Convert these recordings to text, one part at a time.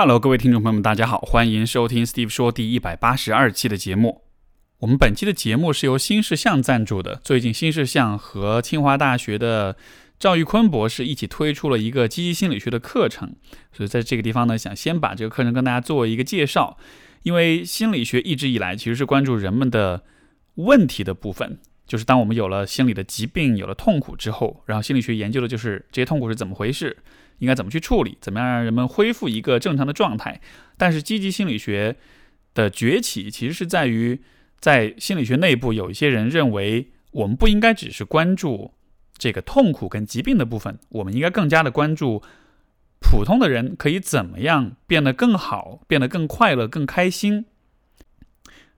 Hello，各位听众朋友们，大家好，欢迎收听 Steve 说第一百八十二期的节目。我们本期的节目是由新世相赞助的。最近新世相和清华大学的赵玉坤博士一起推出了一个积极心理学的课程，所以在这个地方呢，想先把这个课程跟大家做一个介绍。因为心理学一直以来其实是关注人们的问题的部分，就是当我们有了心理的疾病、有了痛苦之后，然后心理学研究的就是这些痛苦是怎么回事。应该怎么去处理？怎么样让人们恢复一个正常的状态？但是积极心理学的崛起，其实是在于在心理学内部有一些人认为，我们不应该只是关注这个痛苦跟疾病的部分，我们应该更加的关注普通的人可以怎么样变得更好，变得更快乐、更开心。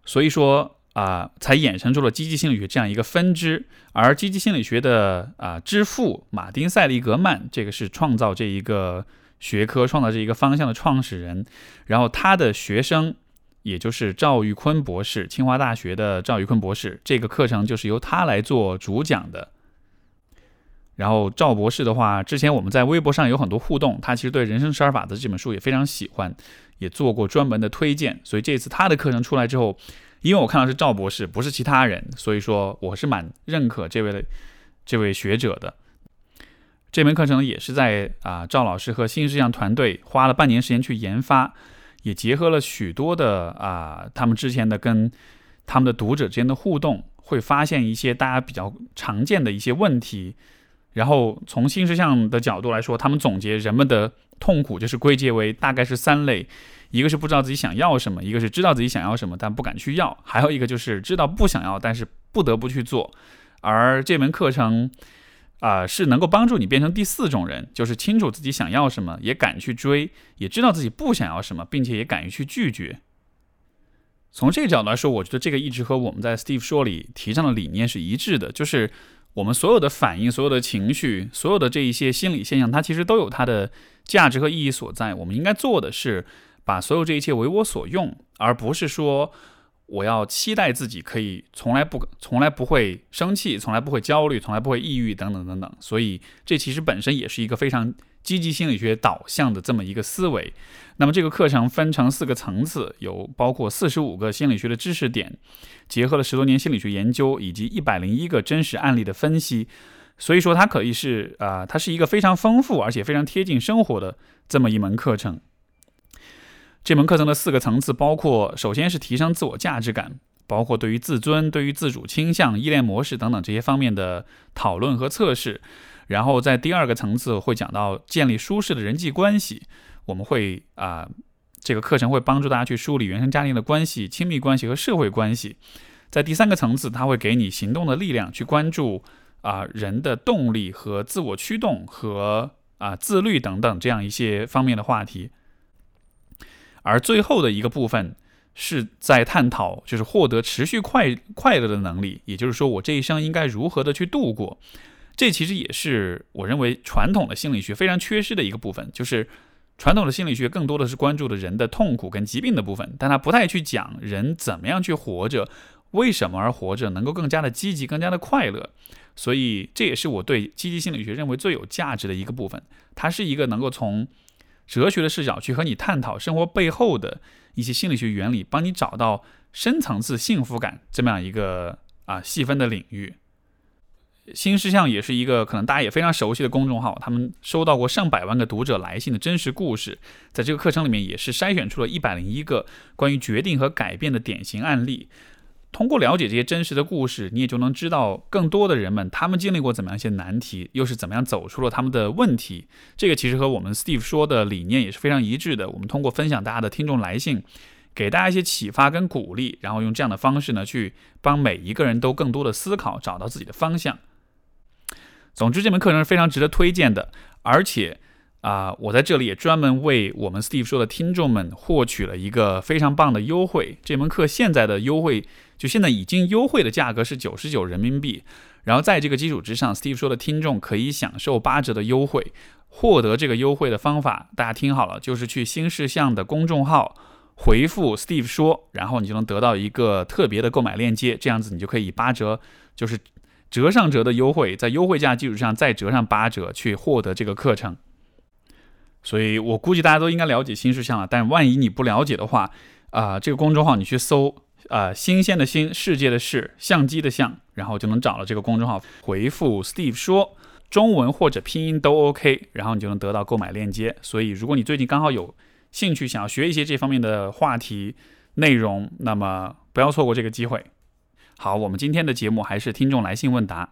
所以说。啊，才衍生出了积极心理学这样一个分支。而积极心理学的啊之父马丁·塞利格曼，这个是创造这一个学科、创造这一个方向的创始人。然后他的学生，也就是赵玉坤博士，清华大学的赵玉坤博士，这个课程就是由他来做主讲的。然后赵博士的话，之前我们在微博上有很多互动，他其实对《人生十二法则》这本书也非常喜欢，也做过专门的推荐。所以这次他的课程出来之后。因为我看到是赵博士，不是其他人，所以说我是蛮认可这位的这位学者的。这门课程也是在啊赵老师和新世相团队花了半年时间去研发，也结合了许多的啊他们之前的跟他们的读者之间的互动，会发现一些大家比较常见的一些问题。然后从新世相的角度来说，他们总结人们的痛苦就是归结为大概是三类。一个是不知道自己想要什么，一个是知道自己想要什么但不敢去要，还有一个就是知道不想要但是不得不去做。而这门课程啊，是能够帮助你变成第四种人，就是清楚自己想要什么，也敢去追，也知道自己不想要什么，并且也敢于去拒绝。从这个角度来说，我觉得这个一直和我们在 Steve 说里提倡的理念是一致的，就是我们所有的反应、所有的情绪、所有的这一些心理现象，它其实都有它的价值和意义所在。我们应该做的是。把所有这一切为我所用，而不是说我要期待自己可以从来不、从来不会生气，从来不会焦虑，从来不会抑郁等等等等。所以，这其实本身也是一个非常积极心理学导向的这么一个思维。那么，这个课程分成四个层次，有包括四十五个心理学的知识点，结合了十多年心理学研究以及一百零一个真实案例的分析。所以说，它可以是啊，它是一个非常丰富而且非常贴近生活的这么一门课程。这门课程的四个层次包括：首先是提升自我价值感，包括对于自尊、对于自主倾向、依恋模式等等这些方面的讨论和测试。然后在第二个层次会讲到建立舒适的人际关系，我们会啊，这个课程会帮助大家去梳理原生家庭的关系、亲密关系和社会关系。在第三个层次，它会给你行动的力量，去关注啊人的动力和自我驱动和啊自律等等这样一些方面的话题。而最后的一个部分是在探讨，就是获得持续快快乐的能力，也就是说，我这一生应该如何的去度过。这其实也是我认为传统的心理学非常缺失的一个部分，就是传统的心理学更多的是关注的人的痛苦跟疾病的部分，但它不太去讲人怎么样去活着，为什么而活着，能够更加的积极，更加的快乐。所以这也是我对积极心理学认为最有价值的一个部分，它是一个能够从。哲学的视角去和你探讨生活背后的一些心理学原理，帮你找到深层次幸福感这么样一个啊细分的领域。新事项也是一个可能大家也非常熟悉的公众号，他们收到过上百万个读者来信的真实故事，在这个课程里面也是筛选出了一百零一个关于决定和改变的典型案例。通过了解这些真实的故事，你也就能知道更多的人们他们经历过怎么样一些难题，又是怎么样走出了他们的问题。这个其实和我们 Steve 说的理念也是非常一致的。我们通过分享大家的听众来信，给大家一些启发跟鼓励，然后用这样的方式呢，去帮每一个人都更多的思考，找到自己的方向。总之，这门课程是非常值得推荐的，而且。啊，我在这里也专门为我们 Steve 说的听众们获取了一个非常棒的优惠。这门课现在的优惠，就现在已经优惠的价格是九十九人民币。然后在这个基础之上，Steve 说的听众可以享受八折的优惠。获得这个优惠的方法，大家听好了，就是去新事项的公众号回复 Steve 说，然后你就能得到一个特别的购买链接。这样子你就可以八折，就是折上折的优惠，在优惠价基础上再折上八折去获得这个课程。所以我估计大家都应该了解新事项了。但万一你不了解的话，啊，这个公众号你去搜，啊，新鲜的新，世界的世，相机的相，然后就能找到这个公众号，回复 Steve 说中文或者拼音都 OK，然后你就能得到购买链接。所以如果你最近刚好有兴趣想要学一些这方面的话题内容，那么不要错过这个机会。好，我们今天的节目还是听众来信问答。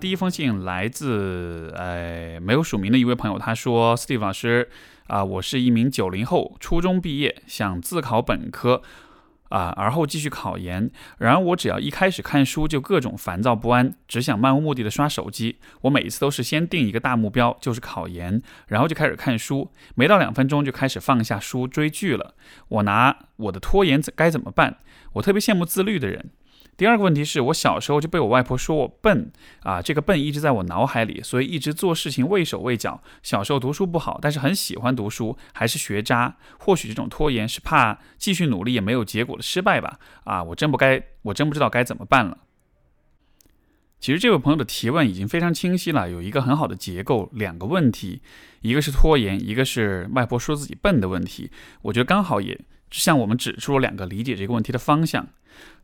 第一封信来自呃没有署名的一位朋友，他说：“Steve 老师啊，我是一名九零后，初中毕业，想自考本科啊，而后继续考研。然而我只要一开始看书，就各种烦躁不安，只想漫无目的的刷手机。我每一次都是先定一个大目标，就是考研，然后就开始看书，没到两分钟就开始放下书追剧了。我拿我的拖延怎该怎么办？我特别羡慕自律的人。”第二个问题是我小时候就被我外婆说我笨啊，这个笨一直在我脑海里，所以一直做事情畏手畏脚。小时候读书不好，但是很喜欢读书，还是学渣。或许这种拖延是怕继续努力也没有结果的失败吧？啊，我真不该，我真不知道该怎么办了。其实这位朋友的提问已经非常清晰了，有一个很好的结构，两个问题，一个是拖延，一个是外婆说自己笨的问题。我觉得刚好也向我们指出了两个理解这个问题的方向。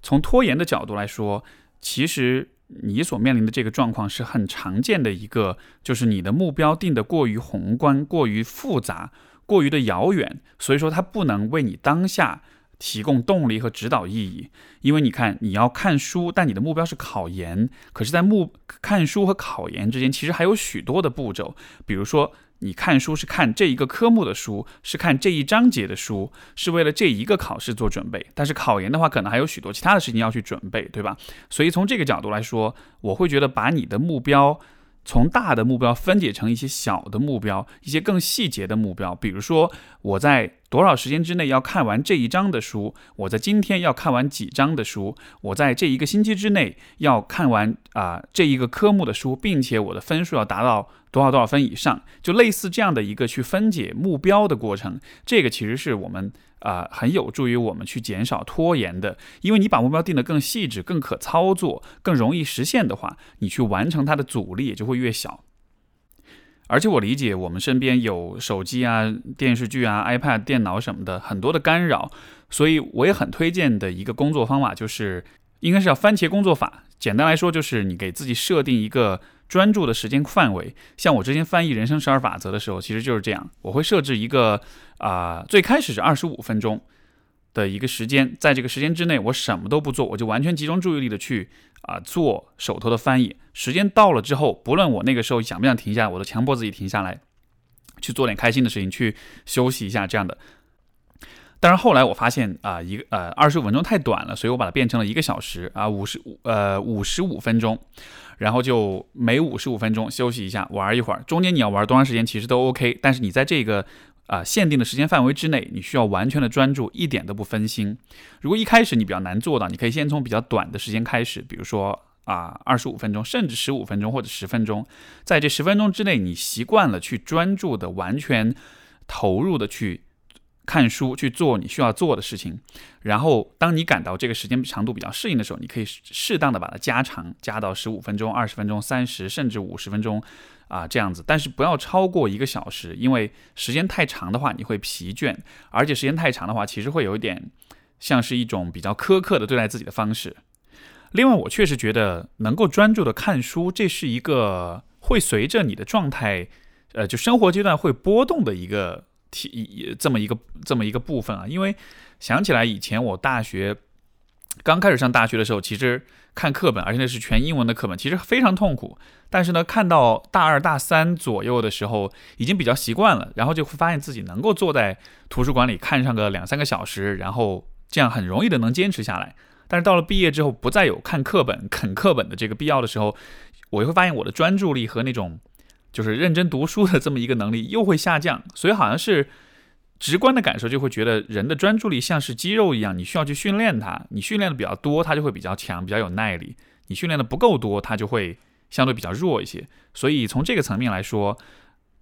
从拖延的角度来说，其实你所面临的这个状况是很常见的一个，就是你的目标定得过于宏观、过于复杂、过于的遥远，所以说它不能为你当下提供动力和指导意义。因为你看，你要看书，但你的目标是考研，可是，在目看书和考研之间，其实还有许多的步骤，比如说。你看书是看这一个科目的书，是看这一章节的书，是为了这一个考试做准备。但是考研的话，可能还有许多其他的事情要去准备，对吧？所以从这个角度来说，我会觉得把你的目标。从大的目标分解成一些小的目标，一些更细节的目标。比如说，我在多少时间之内要看完这一章的书？我在今天要看完几章的书？我在这一个星期之内要看完啊这一个科目的书，并且我的分数要达到多少多少分以上？就类似这样的一个去分解目标的过程。这个其实是我们。啊，很有助于我们去减少拖延的，因为你把目标定得更细致、更可操作、更容易实现的话，你去完成它的阻力也就会越小。而且我理解，我们身边有手机啊、电视剧啊、iPad、电脑什么的很多的干扰，所以我也很推荐的一个工作方法就是，应该是叫番茄工作法。简单来说，就是你给自己设定一个。专注的时间范围，像我之前翻译《人生十二法则》的时候，其实就是这样。我会设置一个啊，最开始是二十五分钟的一个时间，在这个时间之内，我什么都不做，我就完全集中注意力的去啊做手头的翻译。时间到了之后，不论我那个时候想不想停下，我都强迫自己停下来，去做点开心的事情，去休息一下这样的。但是后来我发现啊，一个呃二十五分钟太短了，所以我把它变成了一个小时啊，五十五呃五十五分钟。然后就每五十五分钟休息一下，玩一会儿。中间你要玩多长时间，其实都 OK。但是你在这个啊限定的时间范围之内，你需要完全的专注，一点都不分心。如果一开始你比较难做到，你可以先从比较短的时间开始，比如说啊二十五分钟，甚至十五分钟或者十分钟。在这十分钟之内，你习惯了去专注的、完全投入的去。看书去做你需要做的事情，然后当你感到这个时间长度比较适应的时候，你可以适当的把它加长，加到十五分钟、二十分钟、三十甚至五十分钟啊这样子，但是不要超过一个小时，因为时间太长的话你会疲倦，而且时间太长的话其实会有一点像是一种比较苛刻的对待自己的方式。另外，我确实觉得能够专注的看书，这是一个会随着你的状态，呃，就生活阶段会波动的一个。体这么一个这么一个部分啊，因为想起来以前我大学刚开始上大学的时候，其实看课本，而且那是全英文的课本，其实非常痛苦。但是呢，看到大二大三左右的时候，已经比较习惯了，然后就会发现自己能够坐在图书馆里看上个两三个小时，然后这样很容易的能坚持下来。但是到了毕业之后，不再有看课本、啃课本的这个必要的时候，我就会发现我的专注力和那种。就是认真读书的这么一个能力又会下降，所以好像是直观的感受就会觉得人的专注力像是肌肉一样，你需要去训练它。你训练的比较多，它就会比较强，比较有耐力；你训练的不够多，它就会相对比较弱一些。所以从这个层面来说，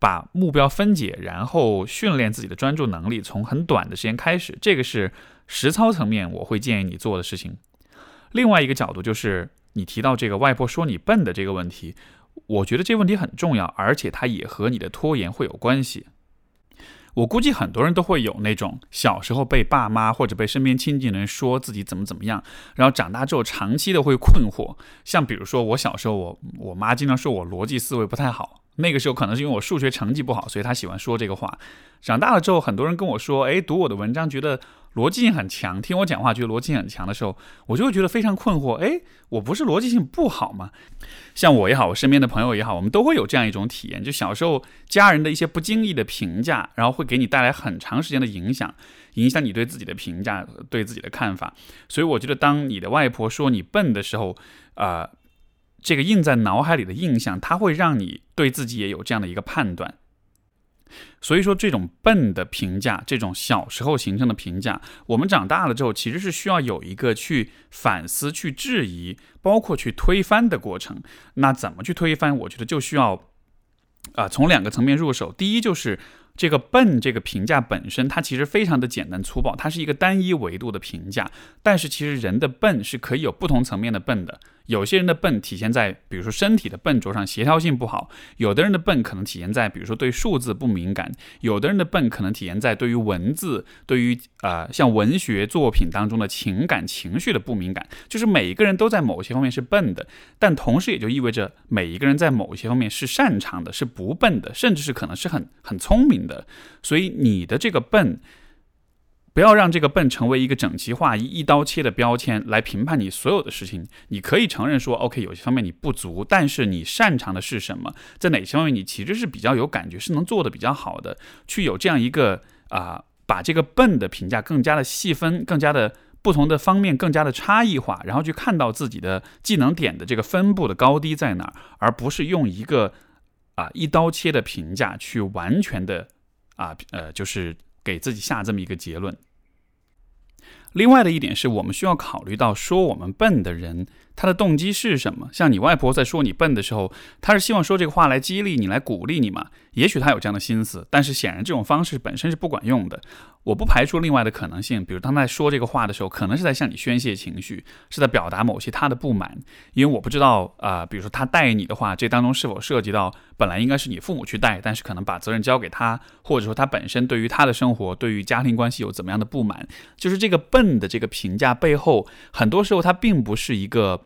把目标分解，然后训练自己的专注能力，从很短的时间开始，这个是实操层面我会建议你做的事情。另外一个角度就是你提到这个外婆说你笨的这个问题，我觉得这个问题很重要，而且它也和你的拖延会有关系。我估计很多人都会有那种小时候被爸妈或者被身边亲近人说自己怎么怎么样，然后长大之后长期的会困惑。像比如说我小时候，我我妈经常说我逻辑思维不太好。那个时候可能是因为我数学成绩不好，所以她喜欢说这个话。长大了之后，很多人跟我说：“诶，读我的文章觉得逻辑性很强，听我讲话觉得逻辑性很强的时候，我就会觉得非常困惑。哎，我不是逻辑性不好吗？像我也好，我身边的朋友也好，我们都会有这样一种体验：就小时候家人的一些不经意的评价，然后会给你带来很长时间的影响，影响你对自己的评价、对自己的看法。所以我觉得，当你的外婆说你笨的时候，啊。这个印在脑海里的印象，它会让你对自己也有这样的一个判断。所以说，这种笨的评价，这种小时候形成的评价，我们长大了之后，其实是需要有一个去反思、去质疑，包括去推翻的过程。那怎么去推翻？我觉得就需要啊，从两个层面入手。第一，就是这个笨这个评价本身，它其实非常的简单粗暴，它是一个单一维度的评价。但是，其实人的笨是可以有不同层面的笨的。有些人的笨体现在，比如说身体的笨拙上，协调性不好；有的人的笨可能体现在，比如说对数字不敏感；有的人的笨可能体现在对于文字、对于呃像文学作品当中的情感情绪的不敏感。就是每一个人都在某些方面是笨的，但同时也就意味着每一个人在某些方面是擅长的，是不笨的，甚至是可能是很很聪明的。所以你的这个笨。不要让这个笨成为一个整齐划一、一刀切的标签来评判你所有的事情。你可以承认说，OK，有些方面你不足，但是你擅长的是什么？在哪些方面你其实是比较有感觉，是能做的比较好的？去有这样一个啊，把这个笨的评价更加的细分，更加的不同的方面更加的差异化，然后去看到自己的技能点的这个分布的高低在哪儿，而不是用一个啊一刀切的评价去完全的啊呃就是。给自己下这么一个结论。另外的一点是我们需要考虑到，说我们笨的人。他的动机是什么？像你外婆在说你笨的时候，他是希望说这个话来激励你、来鼓励你嘛？也许他有这样的心思，但是显然这种方式本身是不管用的。我不排除另外的可能性，比如当他在说这个话的时候，可能是在向你宣泄情绪，是在表达某些他的不满。因为我不知道啊，比如说他带你的话，这当中是否涉及到本来应该是你父母去带，但是可能把责任交给他，或者说他本身对于他的生活、对于家庭关系有怎么样的不满？就是这个笨的这个评价背后，很多时候他并不是一个。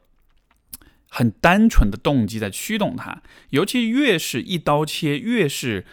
很单纯的动机在驱动他，尤其越是一刀切，越是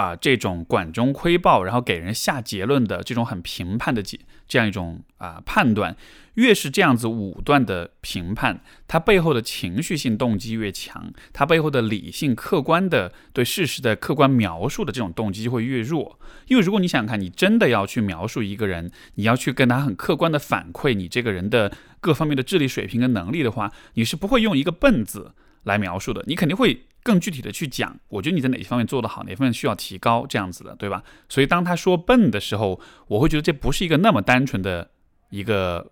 啊这种管中窥豹，然后给人下结论的这种很评判的结这样一种啊判断。越是这样子武断的评判，它背后的情绪性动机越强，它背后的理性客观的对事实的客观描述的这种动机就会越弱。因为如果你想想看，你真的要去描述一个人，你要去跟他很客观的反馈你这个人的各方面的智力水平跟能力的话，你是不会用一个笨字来描述的，你肯定会更具体的去讲。我觉得你在哪些方面做得好，哪方面需要提高，这样子的，对吧？所以当他说笨的时候，我会觉得这不是一个那么单纯的一个。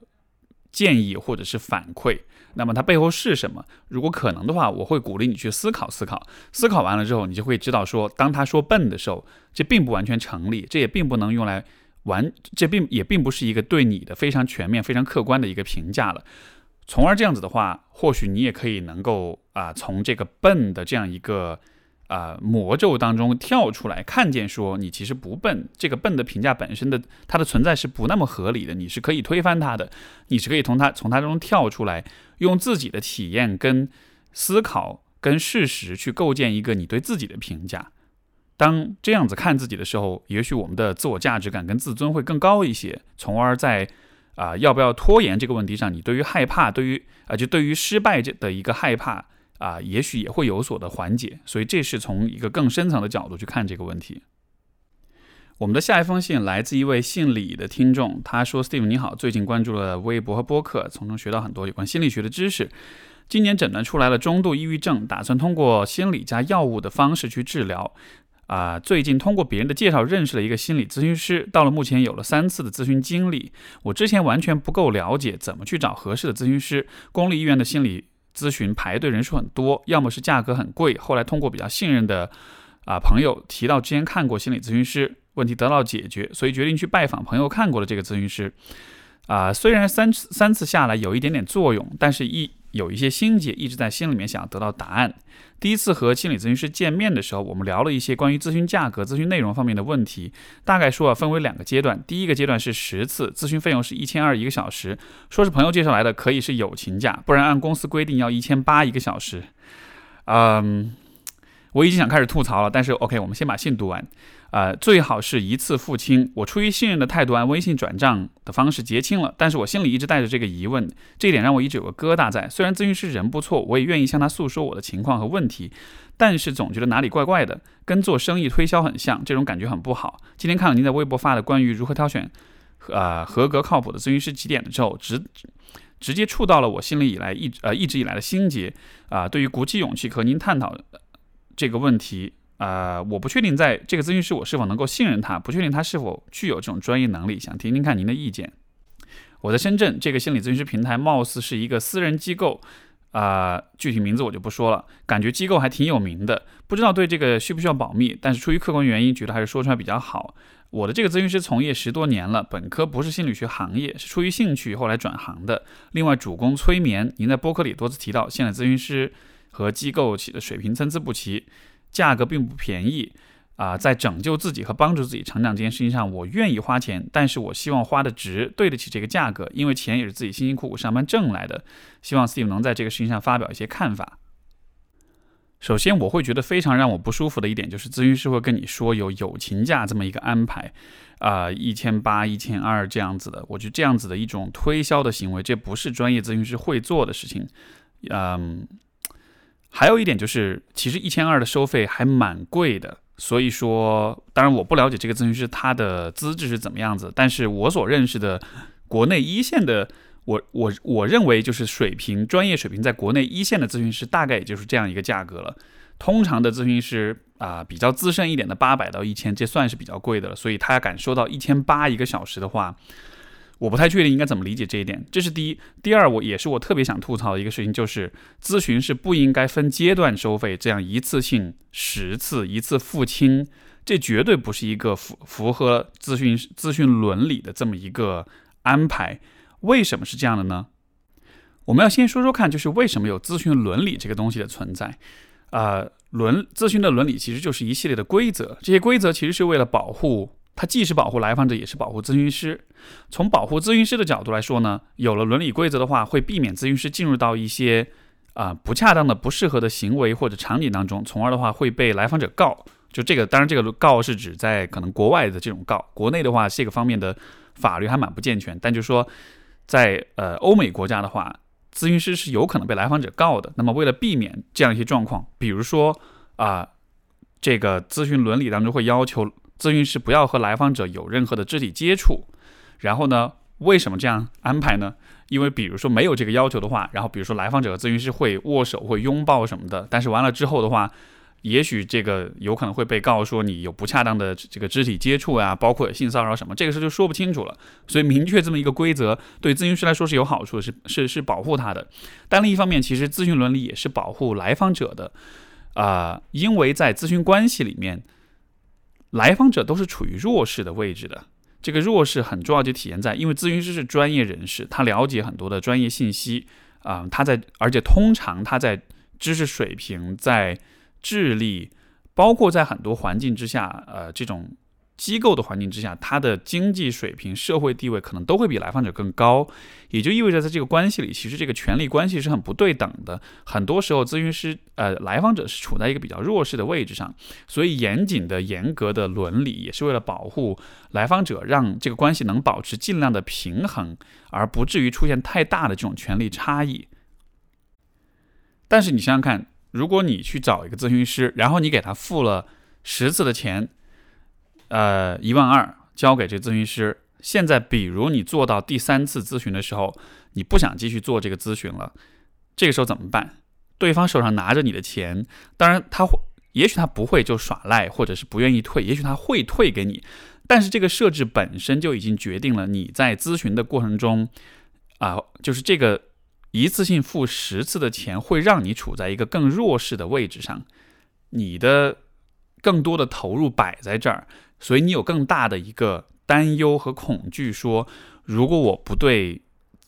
建议或者是反馈，那么它背后是什么？如果可能的话，我会鼓励你去思考思考。思考完了之后，你就会知道说，当他说笨的时候，这并不完全成立，这也并不能用来完，这并也并不是一个对你的非常全面、非常客观的一个评价了。从而这样子的话，或许你也可以能够啊，从这个笨的这样一个。啊，魔咒当中跳出来，看见说你其实不笨，这个笨的评价本身的它的存在是不那么合理的，你是可以推翻它的，你是可以从它从它中跳出来，用自己的体验跟思考跟事实去构建一个你对自己的评价。当这样子看自己的时候，也许我们的自我价值感跟自尊会更高一些，从而在啊要不要拖延这个问题上，你对于害怕，对于啊就对于失败这的一个害怕。啊，也许也会有所的缓解，所以这是从一个更深层的角度去看这个问题。我们的下一封信来自一位姓李的听众，他说：“Steve 你好，最近关注了微博和播客，从中学到很多有关心理学的知识。今年诊断出来了中度抑郁症，打算通过心理加药物的方式去治疗。啊，最近通过别人的介绍认识了一个心理咨询师，到了目前有了三次的咨询经历。我之前完全不够了解怎么去找合适的咨询师，公立医院的心理。”咨询排队人数很多，要么是价格很贵，后来通过比较信任的，啊朋友提到之前看过心理咨询师，问题得到解决，所以决定去拜访朋友看过的这个咨询师。啊，虽然三次三次下来有一点点作用，但是一有一些心结一直在心里面想得到答案。第一次和心理咨询师见面的时候，我们聊了一些关于咨询价格、咨询内容方面的问题。大概说啊，分为两个阶段。第一个阶段是十次咨询费用是一千二一个小时，说是朋友介绍来的，可以是友情价，不然按公司规定要一千八一个小时。嗯，我已经想开始吐槽了，但是 OK，我们先把信读完。呃，最好是一次付清。我出于信任的态度，按微信转账的方式结清了。但是我心里一直带着这个疑问，这一点让我一直有个疙瘩在。虽然咨询师人不错，我也愿意向他诉说我的情况和问题，但是总觉得哪里怪怪的，跟做生意推销很像，这种感觉很不好。今天看了您在微博发的关于如何挑选，呃，合格靠谱的咨询师几点的之后，直直接触到了我心里以来一呃一直以来的心结啊。对于鼓起勇气和您探讨这个问题。呃，我不确定在这个咨询师我是否能够信任他，不确定他是否具有这种专业能力，想听听看您的意见。我在深圳这个心理咨询师平台，貌似是一个私人机构，啊，具体名字我就不说了，感觉机构还挺有名的，不知道对这个需不需要保密，但是出于客观原因，觉得还是说出来比较好。我的这个咨询师从业十多年了，本科不是心理学行业，是出于兴趣后来转行的。另外主攻催眠，您在播客里多次提到，现在咨询师和机构起的水平参差不齐。价格并不便宜啊，在拯救自己和帮助自己成长这件事情上，我愿意花钱，但是我希望花的值，对得起这个价格，因为钱也是自己辛辛苦苦上班挣来的。希望 Steve 能在这个事情上发表一些看法。首先，我会觉得非常让我不舒服的一点就是，咨询师会跟你说有友情价这么一个安排，啊，一千八、一千二这样子的，我觉得这样子的一种推销的行为，这不是专业咨询师会做的事情，嗯。还有一点就是，其实一千二的收费还蛮贵的。所以说，当然我不了解这个咨询师他的资质是怎么样子，但是我所认识的国内一线的，我我我认为就是水平专业水平在国内一线的咨询师，大概也就是这样一个价格了。通常的咨询师啊，比较资深一点的八百到一千，这算是比较贵的了。所以他敢收到一千八一个小时的话。我不太确定应该怎么理解这一点，这是第一。第二，我也是我特别想吐槽的一个事情，就是咨询是不应该分阶段收费，这样一次性十次一次付清，这绝对不是一个符符合咨询咨询伦理的这么一个安排。为什么是这样的呢？我们要先说说看，就是为什么有咨询伦理这个东西的存在？呃，伦咨询的伦理其实就是一系列的规则，这些规则其实是为了保护。它既是保护来访者，也是保护咨询师。从保护咨询师的角度来说呢，有了伦理规则的话，会避免咨询师进入到一些啊不恰当的、不适合的行为或者场景当中，从而的话会被来访者告。就这个，当然这个告是指在可能国外的这种告，国内的话这个方面的法律还蛮不健全。但就是说，在呃欧美国家的话，咨询师是有可能被来访者告的。那么为了避免这样一些状况，比如说啊这个咨询伦理当中会要求。咨询师不要和来访者有任何的肢体接触，然后呢，为什么这样安排呢？因为比如说没有这个要求的话，然后比如说来访者和咨询师会握手、会拥抱什么的，但是完了之后的话，也许这个有可能会被告说你有不恰当的这个肢体接触啊，包括性骚扰什么，这个事就说不清楚了。所以明确这么一个规则，对咨询师来说是有好处，是是是保护他的。但另一方面，其实咨询伦理也是保护来访者的啊，因为在咨询关系里面。来访者都是处于弱势的位置的，这个弱势很重要，就体现在，因为咨询师是专业人士，他了解很多的专业信息啊，他在，而且通常他在知识水平、在智力，包括在很多环境之下，呃，这种。机构的环境之下，他的经济水平、社会地位可能都会比来访者更高，也就意味着在这个关系里，其实这个权力关系是很不对等的。很多时候，咨询师呃，来访者是处在一个比较弱势的位置上，所以严谨的、严格的伦理也是为了保护来访者，让这个关系能保持尽量的平衡，而不至于出现太大的这种权力差异。但是你想想看，如果你去找一个咨询师，然后你给他付了十次的钱。呃，一万二交给这咨询师。现在，比如你做到第三次咨询的时候，你不想继续做这个咨询了，这个时候怎么办？对方手上拿着你的钱，当然他会，也许他不会就耍赖，或者是不愿意退，也许他会退给你。但是这个设置本身就已经决定了你在咨询的过程中，啊，就是这个一次性付十次的钱会让你处在一个更弱势的位置上，你的。更多的投入摆在这儿，所以你有更大的一个担忧和恐惧，说如果我不对。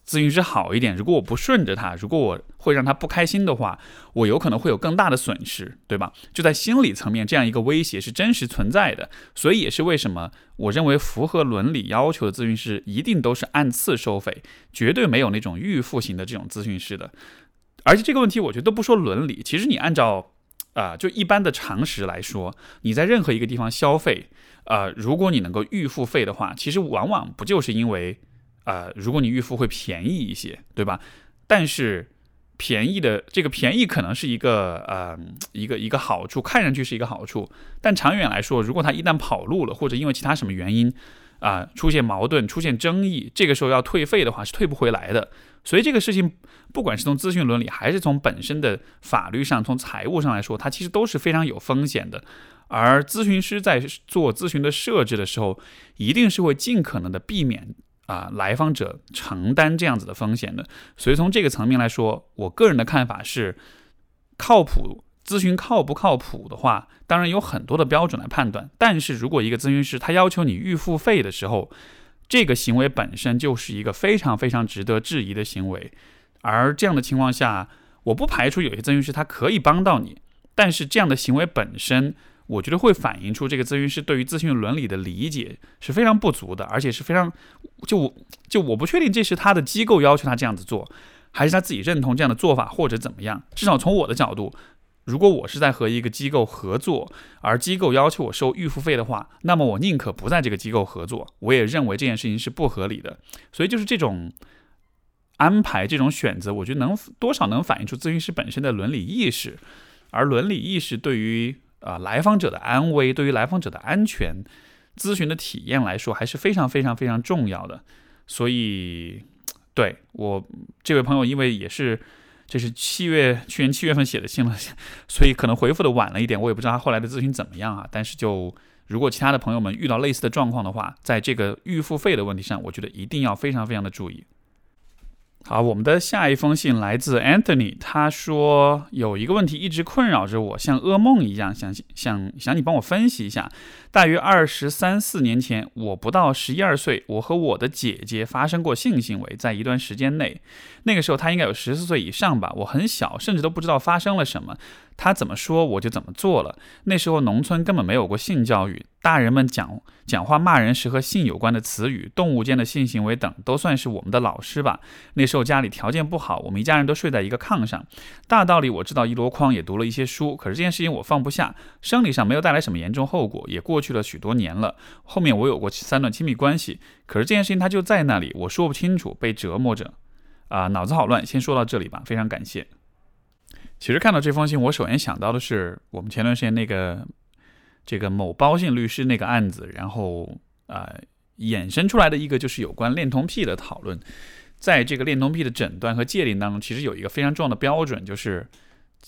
咨询师好一点，如果我不顺着他，如果我会让他不开心的话，我有可能会有更大的损失，对吧？就在心理层面，这样一个威胁是真实存在的。所以也是为什么我认为符合伦理要求的咨询师一定都是按次收费，绝对没有那种预付型的这种咨询师的。而且这个问题，我觉得都不说伦理，其实你按照啊，就一般的常识来说，你在任何一个地方消费，呃，如果你能够预付费的话，其实往往不就是因为。呃，如果你预付会便宜一些，对吧？但是便宜的这个便宜可能是一个呃一个一个好处，看上去是一个好处，但长远来说，如果他一旦跑路了，或者因为其他什么原因啊出现矛盾、出现争议，这个时候要退费的话是退不回来的。所以这个事情，不管是从资讯伦理，还是从本身的法律上、从财务上来说，它其实都是非常有风险的。而咨询师在做咨询的设置的时候，一定是会尽可能的避免。啊，来访者承担这样子的风险的，所以从这个层面来说，我个人的看法是，靠谱咨询靠不靠谱的话，当然有很多的标准来判断。但是如果一个咨询师他要求你预付费的时候，这个行为本身就是一个非常非常值得质疑的行为。而这样的情况下，我不排除有些咨询师他可以帮到你，但是这样的行为本身。我觉得会反映出这个咨询师对于咨询伦理的理解是非常不足的，而且是非常就我就我不确定这是他的机构要求他这样子做，还是他自己认同这样的做法或者怎么样。至少从我的角度，如果我是在和一个机构合作，而机构要求我收预付费的话，那么我宁可不在这个机构合作。我也认为这件事情是不合理的。所以就是这种安排、这种选择，我觉得能多少能反映出咨询师本身的伦理意识，而伦理意识对于。啊，来访者的安危对于来访者的安全、咨询的体验来说，还是非常非常非常重要的。所以，对我这位朋友，因为也是这是七月去年七月份写的信了，所以可能回复的晚了一点，我也不知道他后来的咨询怎么样啊。但是，就如果其他的朋友们遇到类似的状况的话，在这个预付费的问题上，我觉得一定要非常非常的注意。好，我们的下一封信来自 Anthony，他说有一个问题一直困扰着我，像噩梦一样，想想想你帮我分析一下。大约二十三四年前，我不到十一二岁，我和我的姐姐发生过性行为，在一段时间内，那个时候她应该有十四岁以上吧，我很小，甚至都不知道发生了什么。他怎么说我就怎么做了。那时候农村根本没有过性教育，大人们讲讲话骂人时和性有关的词语、动物间的性行为等，都算是我们的老师吧。那时候家里条件不好，我们一家人都睡在一个炕上。大道理我知道一箩筐，也读了一些书，可是这件事情我放不下。生理上没有带来什么严重后果，也过去了许多年了。后面我有过三段亲密关系，可是这件事情它就在那里，我说不清楚，被折磨着。啊，脑子好乱。先说到这里吧，非常感谢。其实看到这封信，我首先想到的是我们前段时间那个这个某包姓律师那个案子，然后啊衍生出来的一个就是有关恋童癖的讨论。在这个恋童癖的诊断和界定当中，其实有一个非常重要的标准，就是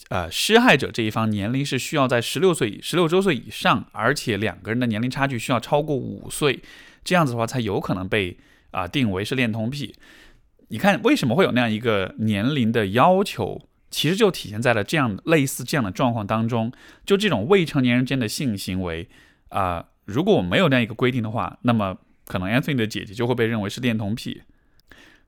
呃施害者这一方年龄是需要在十六岁十六周岁以上，而且两个人的年龄差距需要超过五岁，这样子的话才有可能被啊定为是恋童癖。你看为什么会有那样一个年龄的要求？其实就体现在了这样类似这样的状况当中，就这种未成年人间的性行为啊，如果我没有那样一个规定的话，那么可能 Anthony 的姐姐就会被认为是恋童癖。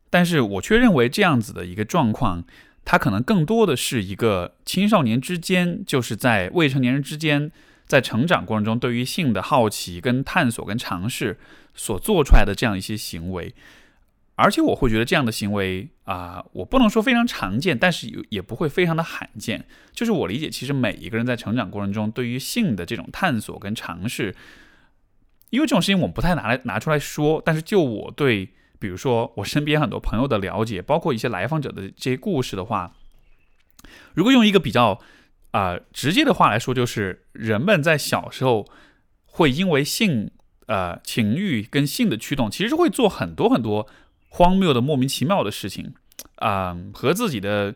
但是我却认为这样子的一个状况，它可能更多的是一个青少年之间，就是在未成年人之间，在成长过程中对于性的好奇、跟探索、跟尝试所做出来的这样一些行为。而且我会觉得这样的行为啊，我不能说非常常见，但是也也不会非常的罕见。就是我理解，其实每一个人在成长过程中，对于性的这种探索跟尝试，因为这种事情我们不太拿来拿出来说。但是就我对，比如说我身边很多朋友的了解，包括一些来访者的这些故事的话，如果用一个比较啊直接的话来说，就是人们在小时候会因为性呃情欲跟性的驱动，其实会做很多很多。荒谬的、莫名其妙的事情，啊，和自己的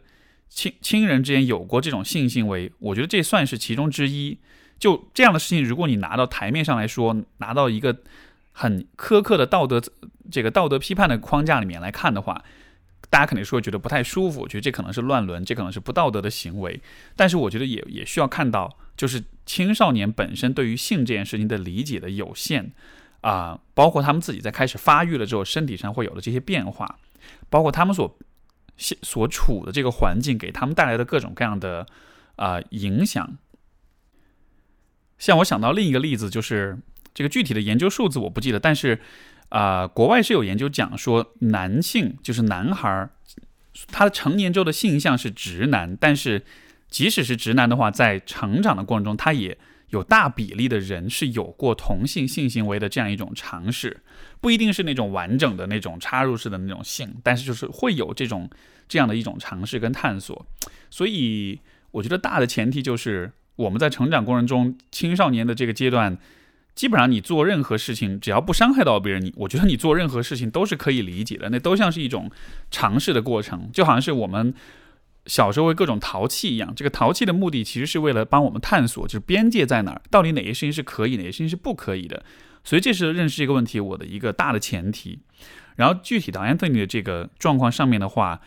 亲亲人之间有过这种性行为，我觉得这算是其中之一。就这样的事情，如果你拿到台面上来说，拿到一个很苛刻的道德这个道德批判的框架里面来看的话，大家肯定是会觉得不太舒服，我觉得这可能是乱伦，这可能是不道德的行为。但是我觉得也也需要看到，就是青少年本身对于性这件事情的理解的有限啊，包括他们自己在开始发育了之后，身体上会有的这些变化，包括他们所现所处的这个环境给他们带来的各种各样的啊影响。像我想到另一个例子，就是这个具体的研究数字我不记得，但是。啊，国外是有研究讲说，男性就是男孩儿，他的成年之后的性向是直男，但是即使是直男的话，在成长的过程中，他也有大比例的人是有过同性性行为的这样一种尝试，不一定是那种完整的那种插入式的那种性，但是就是会有这种这样的一种尝试跟探索。所以我觉得大的前提就是我们在成长过程中，青少年的这个阶段。基本上你做任何事情，只要不伤害到别人，你我觉得你做任何事情都是可以理解的。那都像是一种尝试的过程，就好像是我们小时候会各种淘气一样。这个淘气的目的其实是为了帮我们探索，就是边界在哪儿，到底哪些事情是可以，哪些事情是不可以的。所以这是认识这个问题我的一个大的前提。然后具体到 Anthony 的这个状况上面的话，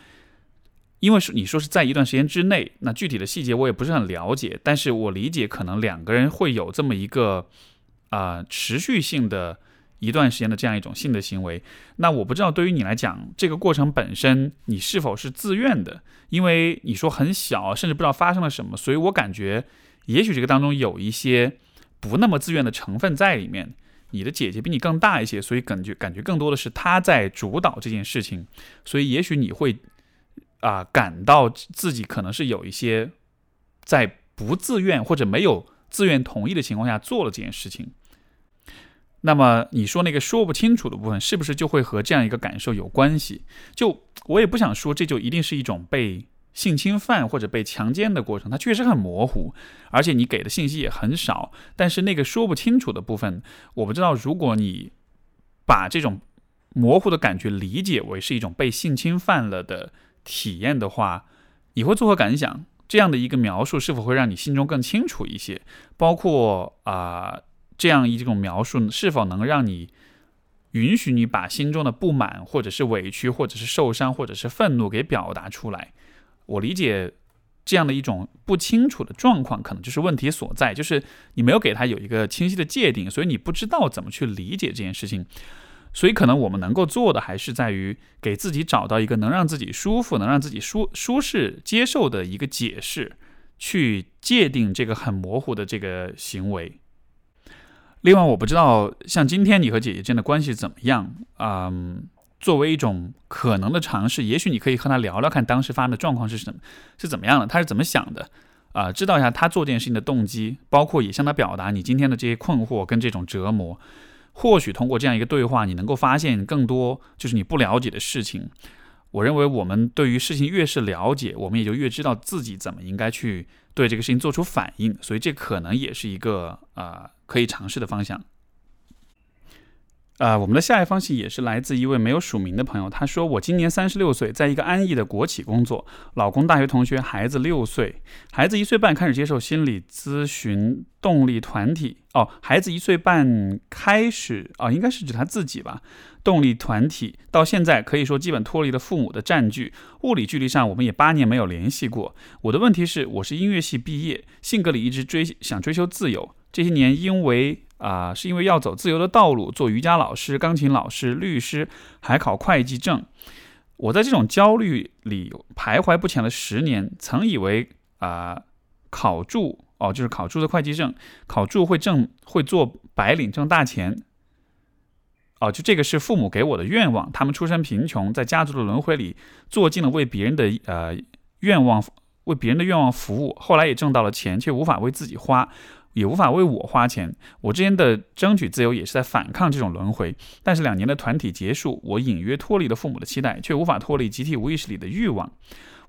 因为是你说是在一段时间之内，那具体的细节我也不是很了解，但是我理解可能两个人会有这么一个。啊，持续性的一段时间的这样一种性的行为，那我不知道对于你来讲，这个过程本身你是否是自愿的？因为你说很小，甚至不知道发生了什么，所以我感觉也许这个当中有一些不那么自愿的成分在里面。你的姐姐比你更大一些，所以感觉感觉更多的是她在主导这件事情，所以也许你会啊感到自己可能是有一些在不自愿或者没有自愿同意的情况下做了这件事情。那么你说那个说不清楚的部分，是不是就会和这样一个感受有关系？就我也不想说，这就一定是一种被性侵犯或者被强奸的过程，它确实很模糊，而且你给的信息也很少。但是那个说不清楚的部分，我不知道，如果你把这种模糊的感觉理解为是一种被性侵犯了的体验的话，你会作何感想？这样的一个描述是否会让你心中更清楚一些？包括啊。这样一种描述是否能让你允许你把心中的不满，或者是委屈，或者是受伤，或者是愤怒给表达出来？我理解这样的一种不清楚的状况，可能就是问题所在，就是你没有给他有一个清晰的界定，所以你不知道怎么去理解这件事情。所以可能我们能够做的，还是在于给自己找到一个能让自己舒服、能让自己舒舒适接受的一个解释，去界定这个很模糊的这个行为。另外，我不知道像今天你和姐姐之间的关系怎么样？嗯，作为一种可能的尝试，也许你可以和她聊聊，看当时发生的状况是什么，是怎么样的，她是怎么想的？啊，知道一下她做这件事情的动机，包括也向她表达你今天的这些困惑跟这种折磨。或许通过这样一个对话，你能够发现更多就是你不了解的事情。我认为我们对于事情越是了解，我们也就越知道自己怎么应该去对这个事情做出反应。所以这可能也是一个啊。可以尝试的方向。啊，我们的下一封信也是来自一位没有署名的朋友。他说：“我今年三十六岁，在一个安逸的国企工作，老公大学同学，孩子六岁，孩子一岁半开始接受心理咨询，动力团体。哦，孩子一岁半开始，哦，应该是指他自己吧。动力团体到现在可以说基本脱离了父母的占据，物理距离上我们也八年没有联系过。我的问题是，我是音乐系毕业，性格里一直追想追求自由。”这些年，因为啊，是因为要走自由的道路，做瑜伽老师、钢琴老师、律师，还考会计证。我在这种焦虑里徘徊不前了十年。曾以为啊，考注哦，就是考注的会计证，考注会挣会做白领挣大钱。哦，就这个是父母给我的愿望。他们出身贫穷，在家族的轮回里做尽了为别人的呃愿望，为别人的愿望服务。后来也挣到了钱，却无法为自己花。也无法为我花钱。我之前的争取自由也是在反抗这种轮回。但是两年的团体结束，我隐约脱离了父母的期待，却无法脱离集体无意识里的欲望。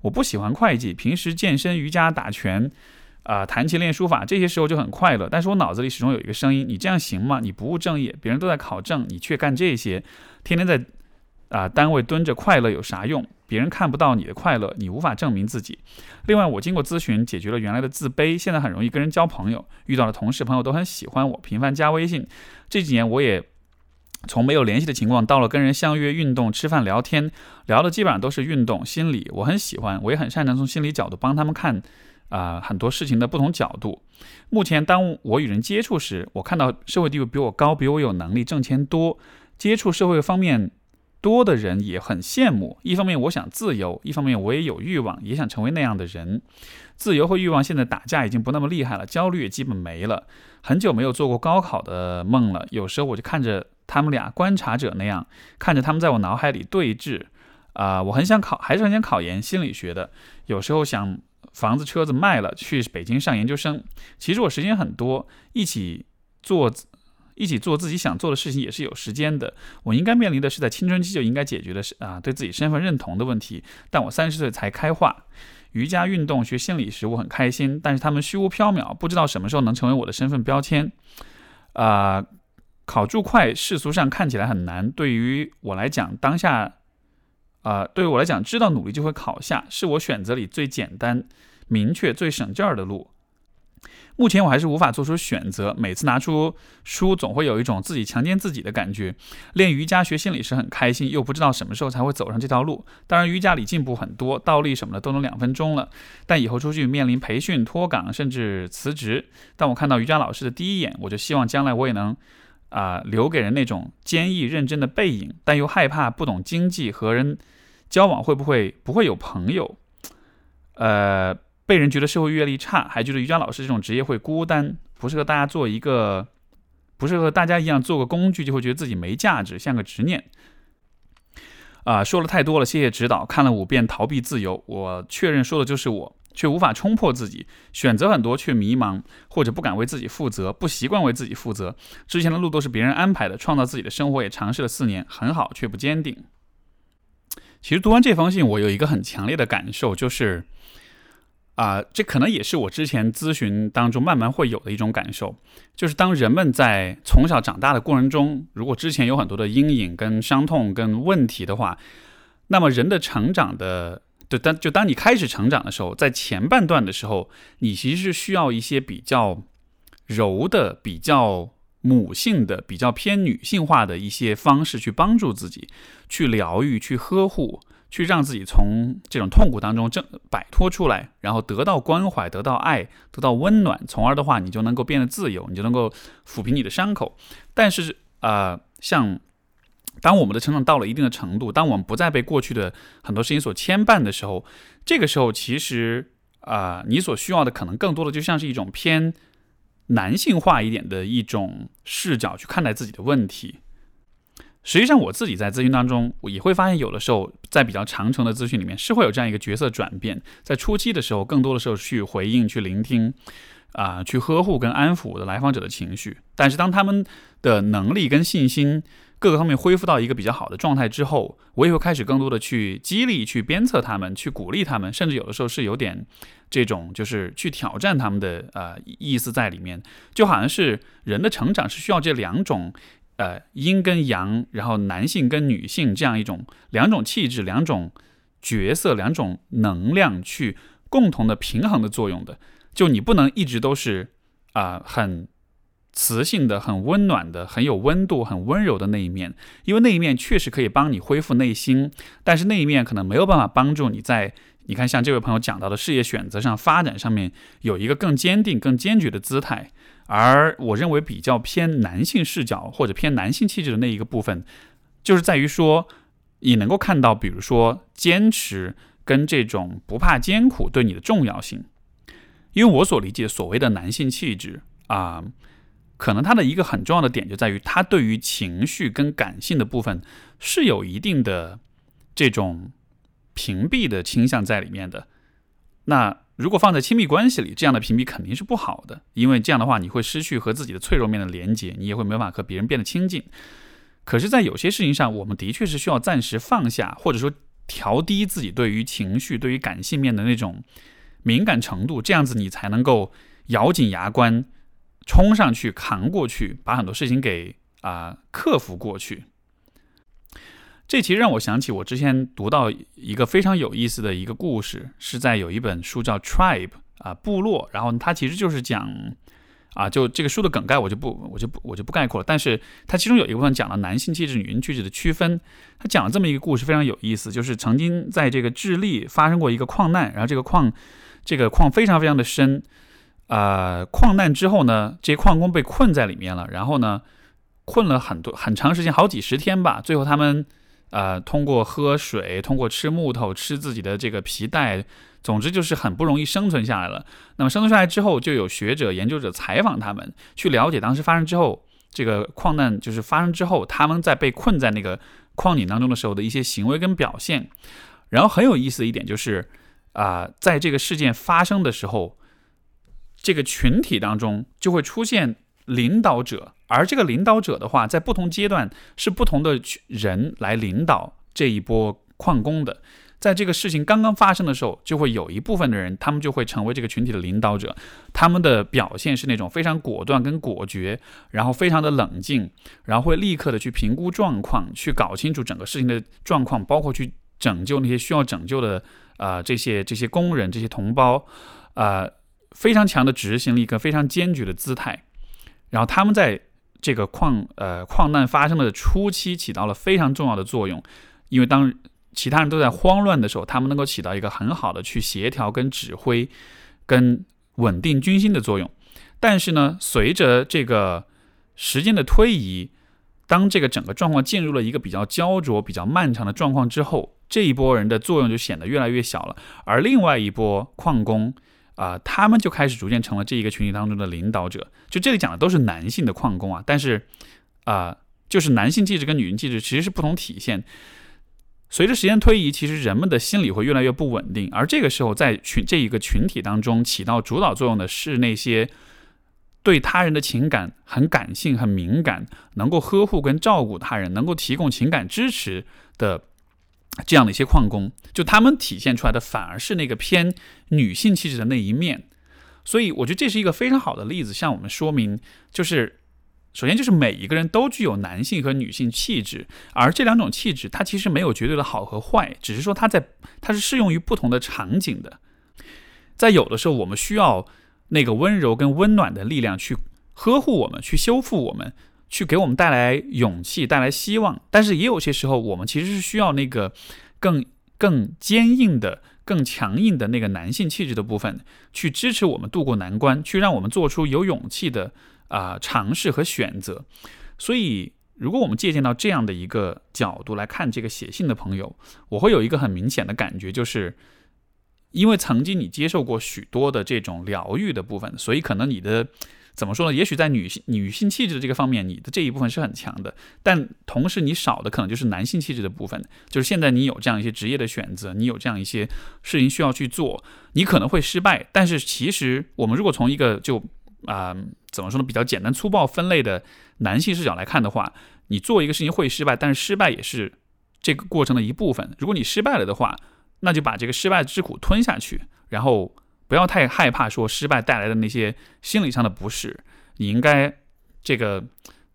我不喜欢会计，平时健身、瑜伽、打拳，啊，弹琴、练书法，这些时候就很快乐。但是我脑子里始终有一个声音：你这样行吗？你不务正业，别人都在考证，你却干这些，天天在啊单位蹲着，快乐有啥用？别人看不到你的快乐，你无法证明自己。另外，我经过咨询解决了原来的自卑，现在很容易跟人交朋友，遇到的同事朋友都很喜欢我，频繁加微信。这几年我也从没有联系的情况到了跟人相约运动、吃饭、聊天，聊的基本上都是运动、心理。我很喜欢，我也很擅长从心理角度帮他们看啊很多事情的不同角度。目前，当我与人接触时，我看到社会地位比我高、比我有能力、挣钱多、接触社会方面多的人也很羡慕。一方面，我想自由；一方面，我也有欲望，也想成为那样的人。自由和欲望现在打架已经不那么厉害了，焦虑也基本没了。很久没有做过高考的梦了，有时候我就看着。他们俩观察者那样看着他们在我脑海里对峙，啊，我很想考，还是很想考研心理学的。有时候想房子车子卖了去北京上研究生。其实我时间很多，一起做一起做自己想做的事情也是有时间的。我应该面临的是在青春期就应该解决的是啊对自己身份认同的问题。但我三十岁才开化，瑜伽运动学心理时我很开心，但是他们虚无缥缈，不知道什么时候能成为我的身份标签，啊。考注会世俗上看起来很难，对于我来讲，当下，啊，对于我来讲，知道努力就会考下，是我选择里最简单、明确、最省劲儿的路。目前我还是无法做出选择，每次拿出书，总会有一种自己强奸自己的感觉。练瑜伽、学心理时很开心，又不知道什么时候才会走上这条路。当然，瑜伽里进步很多，倒立什么的都能两分钟了。但以后出去面临培训、脱岗，甚至辞职，当我看到瑜伽老师的第一眼，我就希望将来我也能。啊，留给人那种坚毅认真的背影，但又害怕不懂经济和人交往会不会不会有朋友，呃，被人觉得社会阅历差，还觉得瑜伽老师这种职业会孤单，不适合大家做一个，不适合大家一样做个工具，就会觉得自己没价值，像个执念。啊，说了太多了，谢谢指导。看了五遍《逃避自由》，我确认说的就是我。却无法冲破自己，选择很多却迷茫，或者不敢为自己负责，不习惯为自己负责。之前的路都是别人安排的，创造自己的生活也尝试了四年，很好，却不坚定。其实读完这封信，我有一个很强烈的感受，就是啊，这可能也是我之前咨询当中慢慢会有的一种感受，就是当人们在从小长大的过程中，如果之前有很多的阴影、跟伤痛、跟问题的话，那么人的成长的。就当就当你开始成长的时候，在前半段的时候，你其实是需要一些比较柔的、比较母性的、比较偏女性化的一些方式去帮助自己，去疗愈、去呵护、去让自己从这种痛苦当中挣摆脱出来，然后得到关怀、得到爱、得到温暖，从而的话，你就能够变得自由，你就能够抚平你的伤口。但是啊，像。当我们的成长到了一定的程度，当我们不再被过去的很多事情所牵绊的时候，这个时候其实啊，你所需要的可能更多的就像是一种偏男性化一点的一种视角去看待自己的问题。实际上，我自己在咨询当中，我也会发现，有的时候在比较长程的咨询里面是会有这样一个角色转变。在初期的时候，更多的时候去回应、去聆听，啊，去呵护跟安抚的来访者的情绪。但是，当他们的能力跟信心，各个方面恢复到一个比较好的状态之后，我也会开始更多的去激励、去鞭策他们、去鼓励他们，甚至有的时候是有点这种就是去挑战他们的呃意思在里面，就好像是人的成长是需要这两种呃阴跟阳，然后男性跟女性这样一种两种气质、两种角色、两种能量去共同的平衡的作用的。就你不能一直都是啊很。磁性的、很温暖的、很有温度、很温柔的那一面，因为那一面确实可以帮你恢复内心，但是那一面可能没有办法帮助你在你看像这位朋友讲到的事业选择上、发展上面有一个更坚定、更坚决的姿态。而我认为比较偏男性视角或者偏男性气质的那一个部分，就是在于说你能够看到，比如说坚持跟这种不怕艰苦对你的重要性。因为我所理解所谓的男性气质啊。可能他的一个很重要的点就在于，他对于情绪跟感性的部分是有一定的这种屏蔽的倾向在里面的。那如果放在亲密关系里，这样的屏蔽肯定是不好的，因为这样的话你会失去和自己的脆弱面的连接，你也会没法和别人变得亲近。可是，在有些事情上，我们的确是需要暂时放下，或者说调低自己对于情绪、对于感性面的那种敏感程度，这样子你才能够咬紧牙关。冲上去扛过去，把很多事情给啊克服过去。这其实让我想起我之前读到一个非常有意思的一个故事，是在有一本书叫《Tribe》啊部落，然后它其实就是讲啊，就这个书的梗概我就不我就不我就不概括了。但是它其中有一部分讲了男性气质、女性气质的区分。它讲了这么一个故事，非常有意思，就是曾经在这个智利发生过一个矿难，然后这个矿这个矿非常非常的深，呃，矿难之后呢，这些矿工被困在里面了，然后呢，困了很多很长时间，好几十天吧。最后他们呃通过喝水，通过吃木头，吃自己的这个皮带。总之就是很不容易生存下来了。那么生存下来之后，就有学者、研究者采访他们，去了解当时发生之后，这个矿难就是发生之后，他们在被困在那个矿井当中的时候的一些行为跟表现。然后很有意思的一点就是，啊，在这个事件发生的时候，这个群体当中就会出现领导者，而这个领导者的话，在不同阶段是不同的人来领导这一波矿工的。在这个事情刚刚发生的时候，就会有一部分的人，他们就会成为这个群体的领导者。他们的表现是那种非常果断跟果决，然后非常的冷静，然后会立刻的去评估状况，去搞清楚整个事情的状况，包括去拯救那些需要拯救的啊这些这些工人、这些同胞，啊非常强的执行力跟非常坚决的姿态。然后他们在这个矿呃矿难发生的初期起到了非常重要的作用，因为当。其他人都在慌乱的时候，他们能够起到一个很好的去协调、跟指挥、跟稳定军心的作用。但是呢，随着这个时间的推移，当这个整个状况进入了一个比较焦灼、比较漫长的状况之后，这一波人的作用就显得越来越小了。而另外一波矿工啊，他们就开始逐渐成了这一个群体当中的领导者。就这里讲的都是男性的矿工啊，但是啊，就是男性气质跟女性气质其实是不同体现。随着时间推移，其实人们的心理会越来越不稳定，而这个时候，在群这一个群体当中起到主导作用的是那些对他人的情感很感性、很敏感，能够呵护跟照顾他人，能够提供情感支持的这样的一些矿工，就他们体现出来的反而是那个偏女性气质的那一面。所以，我觉得这是一个非常好的例子，向我们说明，就是。首先就是每一个人都具有男性和女性气质，而这两种气质它其实没有绝对的好和坏，只是说它在它是适用于不同的场景的。在有的时候，我们需要那个温柔跟温暖的力量去呵护我们，去修复我们，去给我们带来勇气、带来希望。但是也有些时候，我们其实是需要那个更更坚硬的、更强硬的那个男性气质的部分，去支持我们度过难关，去让我们做出有勇气的。啊，尝试和选择，所以如果我们借鉴到这样的一个角度来看这个写信的朋友，我会有一个很明显的感觉，就是因为曾经你接受过许多的这种疗愈的部分，所以可能你的怎么说呢？也许在女性女性气质的这个方面，你的这一部分是很强的，但同时你少的可能就是男性气质的部分。就是现在你有这样一些职业的选择，你有这样一些事情需要去做，你可能会失败，但是其实我们如果从一个就啊。怎么说呢？比较简单粗暴分类的男性视角来看的话，你做一个事情会失败，但是失败也是这个过程的一部分。如果你失败了的话，那就把这个失败之苦吞下去，然后不要太害怕说失败带来的那些心理上的不适。你应该这个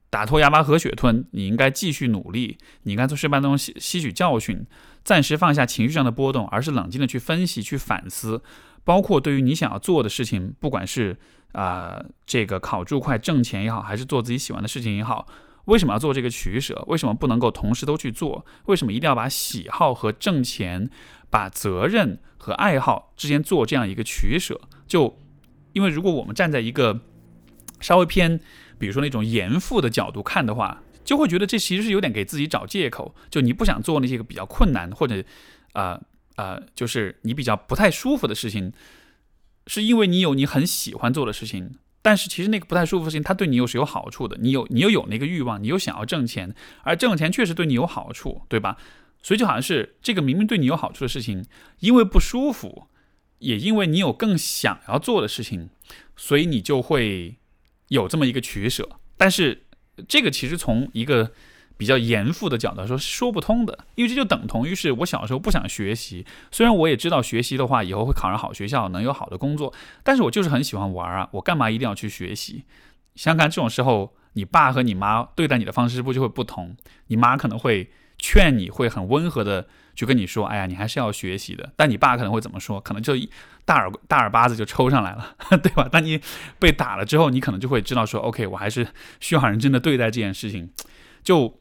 打脱牙巴和血吞，你应该继续努力，你应该从失败当中吸吸取教训，暂时放下情绪上的波动，而是冷静的去分析、去反思，包括对于你想要做的事情，不管是。啊，这个烤猪块挣钱也好，还是做自己喜欢的事情也好，为什么要做这个取舍？为什么不能够同时都去做？为什么一定要把喜好和挣钱、把责任和爱好之间做这样一个取舍？就因为如果我们站在一个稍微偏，比如说那种严父的角度看的话，就会觉得这其实是有点给自己找借口。就你不想做那些个比较困难或者啊啊，就是你比较不太舒服的事情。是因为你有你很喜欢做的事情，但是其实那个不太舒服的事情，它对你又是有好处的。你有你又有那个欲望，你又想要挣钱，而挣钱确实对你有好处，对吧？所以就好像是这个明明对你有好处的事情，因为不舒服，也因为你有更想要做的事情，所以你就会有这么一个取舍。但是这个其实从一个。比较严复的角度说说不通的，因为这就等同于是我小时候不想学习，虽然我也知道学习的话以后会考上好学校，能有好的工作，但是我就是很喜欢玩啊，我干嘛一定要去学习？想想看，这种时候，你爸和你妈对待你的方式不就会不同？你妈可能会劝你，会很温和的去跟你说，哎呀，你还是要学习的。但你爸可能会怎么说？可能就大耳大耳巴子就抽上来了，对吧？当你被打了之后，你可能就会知道说，OK，我还是需要认真的对待这件事情。就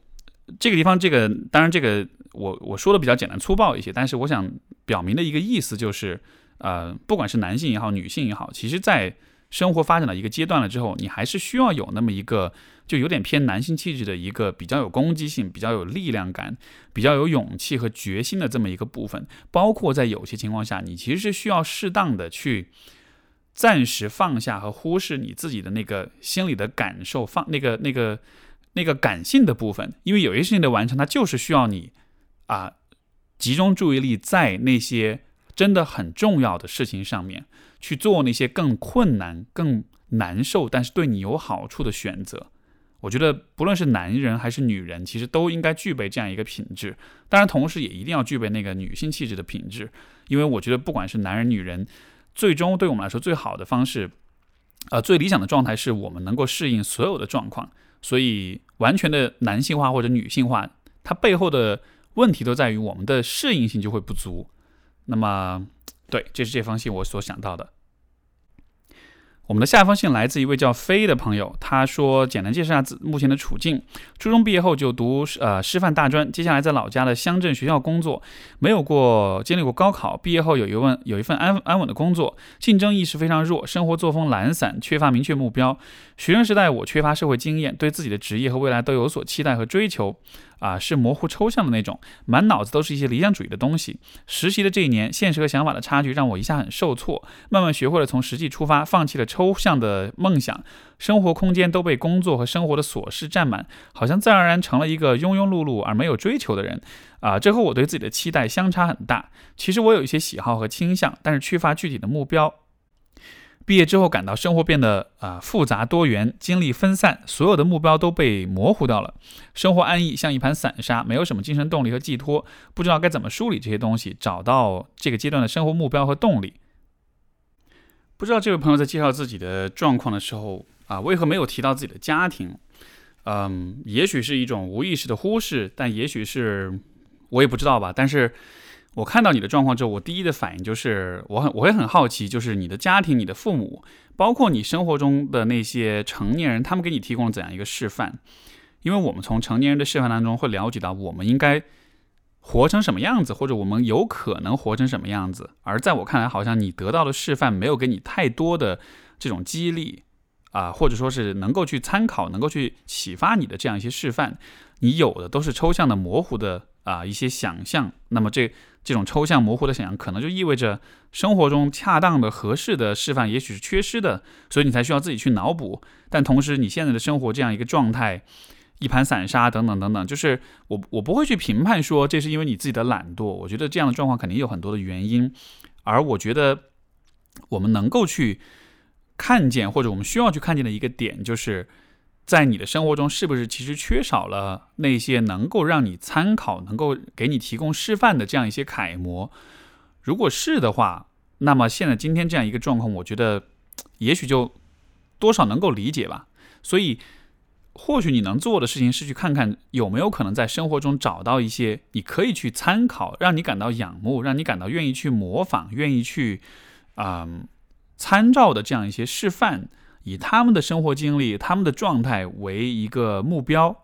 这个地方，这个当然这个我我说的比较简单粗暴一些，但是我想表明的一个意思就是，呃，不管是男性也好，女性也好，其实在生活发展到一个阶段了之后，你还是需要有那么一个。就有点偏男性气质的一个比较有攻击性、比较有力量感、比较有勇气和决心的这么一个部分，包括在有些情况下，你其实是需要适当的去暂时放下和忽视你自己的那个心里的感受，放那个那个那个感性的部分，因为有些事情的完成，它就是需要你啊集中注意力在那些真的很重要的事情上面去做那些更困难、更难受，但是对你有好处的选择。我觉得不论是男人还是女人，其实都应该具备这样一个品质。当然，同时也一定要具备那个女性气质的品质。因为我觉得，不管是男人女人，最终对我们来说最好的方式，呃，最理想的状态是我们能够适应所有的状况。所以，完全的男性化或者女性化，它背后的问题都在于我们的适应性就会不足。那么，对，这是这封信我所想到的。我们的下一封信来自一位叫飞的朋友，他说：“简单介绍下自目前的处境。初中毕业后就读呃师范大专，接下来在老家的乡镇学校工作，没有过经历过高考。毕业后有一份有一份安安稳的工作，竞争意识非常弱，生活作风懒散，缺乏明确目标。学生时代我缺乏社会经验，对自己的职业和未来都有所期待和追求。”啊，是模糊抽象的那种，满脑子都是一些理想主义的东西。实习的这一年，现实和想法的差距让我一下很受挫，慢慢学会了从实际出发，放弃了抽象的梦想。生活空间都被工作和生活的琐事占满，好像自然而然成了一个庸庸碌碌而没有追求的人。啊，这和我对自己的期待相差很大。其实我有一些喜好和倾向，但是缺乏具体的目标。毕业之后，感到生活变得啊复杂多元，精力分散，所有的目标都被模糊掉了。生活安逸，像一盘散沙，没有什么精神动力和寄托，不知道该怎么梳理这些东西，找到这个阶段的生活目标和动力。不知道这位朋友在介绍自己的状况的时候啊，为何没有提到自己的家庭？嗯，也许是一种无意识的忽视，但也许是我也不知道吧。但是。我看到你的状况之后，我第一的反应就是，我很我会很好奇，就是你的家庭、你的父母，包括你生活中的那些成年人，他们给你提供了怎样一个示范？因为我们从成年人的示范当中会了解到，我们应该活成什么样子，或者我们有可能活成什么样子。而在我看来，好像你得到的示范没有给你太多的这种激励啊，或者说是能够去参考、能够去启发你的这样一些示范，你有的都是抽象的、模糊的啊一些想象。那么这。这种抽象模糊的想象，可能就意味着生活中恰当的、合适的示范也许是缺失的，所以你才需要自己去脑补。但同时，你现在的生活这样一个状态，一盘散沙等等等等，就是我我不会去评判说这是因为你自己的懒惰。我觉得这样的状况肯定有很多的原因，而我觉得我们能够去看见，或者我们需要去看见的一个点就是。在你的生活中，是不是其实缺少了那些能够让你参考、能够给你提供示范的这样一些楷模？如果是的话，那么现在今天这样一个状况，我觉得也许就多少能够理解吧。所以，或许你能做的事情是去看看有没有可能在生活中找到一些你可以去参考、让你感到仰慕、让你感到愿意去模仿、愿意去啊参照的这样一些示范。以他们的生活经历、他们的状态为一个目标，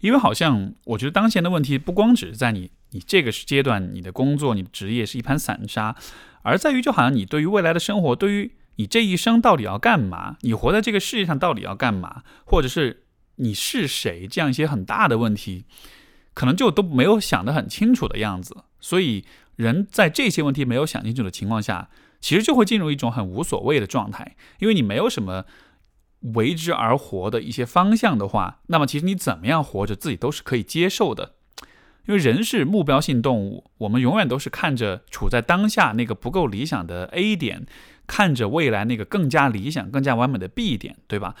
因为好像我觉得当前的问题不光只是在你，你这个阶段你的工作、你的职业是一盘散沙，而在于就好像你对于未来的生活，对于你这一生到底要干嘛，你活在这个世界上到底要干嘛，或者是你是谁这样一些很大的问题，可能就都没有想得很清楚的样子。所以人在这些问题没有想清楚的情况下。其实就会进入一种很无所谓的状态，因为你没有什么为之而活的一些方向的话，那么其实你怎么样活着自己都是可以接受的。因为人是目标性动物，我们永远都是看着处在当下那个不够理想的 A 点，看着未来那个更加理想、更加完美的 B 点，对吧？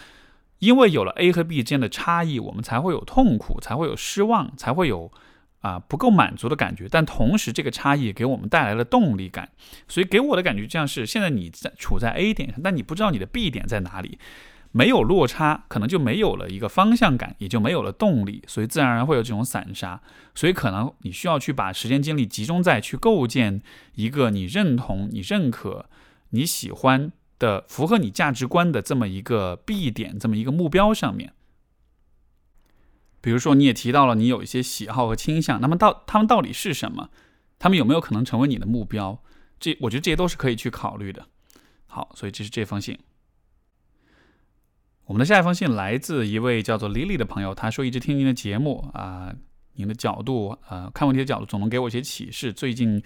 因为有了 A 和 B 之间的差异，我们才会有痛苦，才会有失望，才会有。啊，不够满足的感觉，但同时这个差异给我们带来了动力感，所以给我的感觉就像是现在你在处在 A 点上，但你不知道你的 B 点在哪里。没有落差，可能就没有了一个方向感，也就没有了动力，所以自然而然会有这种散沙。所以可能你需要去把时间精力集中在去构建一个你认同、你认可、你喜欢的、符合你价值观的这么一个 B 点、这么一个目标上面。比如说，你也提到了你有一些喜好和倾向，那么到他们到底是什么？他们有没有可能成为你的目标？这我觉得这些都是可以去考虑的。好，所以这是这封信。我们的下一封信来自一位叫做 Lily 的朋友，他说一直听您的节目啊，您的角度呃看问题的角度总能给我一些启示。最近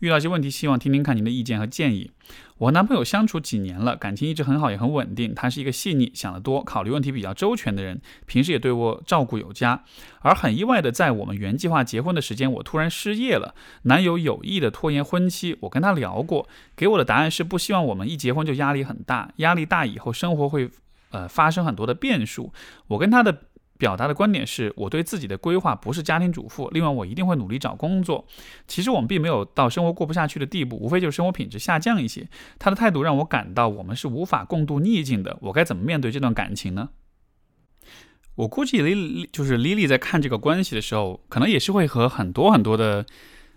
遇到一些问题，希望听听看您的意见和建议。我和男朋友相处几年了，感情一直很好，也很稳定。他是一个细腻、想得多、考虑问题比较周全的人，平时也对我照顾有加。而很意外的，在我们原计划结婚的时间，我突然失业了。男友有意的拖延婚期，我跟他聊过，给我的答案是不希望我们一结婚就压力很大，压力大以后生活会。呃，发生很多的变数。我跟他的表达的观点是，我对自己的规划不是家庭主妇。另外，我一定会努力找工作。其实我们并没有到生活过不下去的地步，无非就是生活品质下降一些。他的态度让我感到我们是无法共度逆境的。我该怎么面对这段感情呢？我估计莉就是 Lily 在看这个关系的时候，可能也是会和很多很多的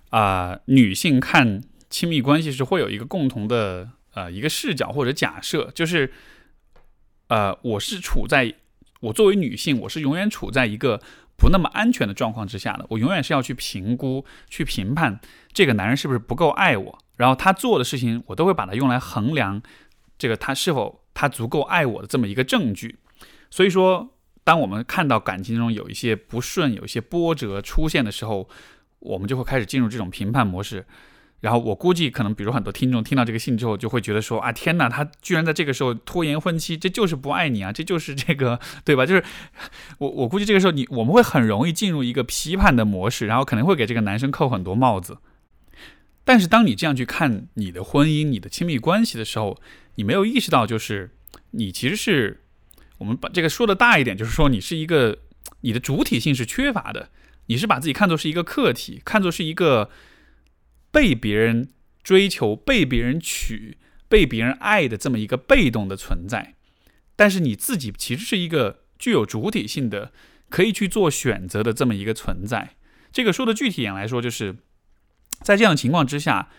啊女性看亲密关系是会有一个共同的呃一个视角或者假设，就是。呃，我是处在我作为女性，我是永远处在一个不那么安全的状况之下的。我永远是要去评估、去评判这个男人是不是不够爱我，然后他做的事情，我都会把它用来衡量这个他是否他足够爱我的这么一个证据。所以说，当我们看到感情中有一些不顺、有一些波折出现的时候，我们就会开始进入这种评判模式。然后我估计，可能比如很多听众听到这个信之后，就会觉得说啊，天哪，他居然在这个时候拖延婚期，这就是不爱你啊，这就是这个，对吧？就是我我估计这个时候你我们会很容易进入一个批判的模式，然后可能会给这个男生扣很多帽子。但是当你这样去看你的婚姻、你的亲密关系的时候，你没有意识到，就是你其实是我们把这个说的大一点，就是说你是一个你的主体性是缺乏的，你是把自己看作是一个客体，看作是一个。被别人追求、被别人娶、被别人爱的这么一个被动的存在，但是你自己其实是一个具有主体性的、可以去做选择的这么一个存在。这个说的具体点来说，就是在这样的情况之下，